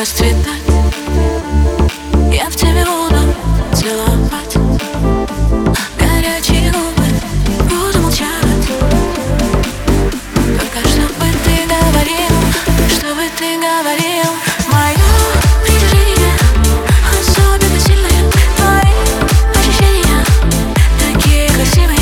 расцветать Я в тебе буду целовать. Горячие губы буду молчать. Только чтобы ты говорил, чтобы ты говорил. Мое притяжение особенно сильное. Твои ощущения такие красивые.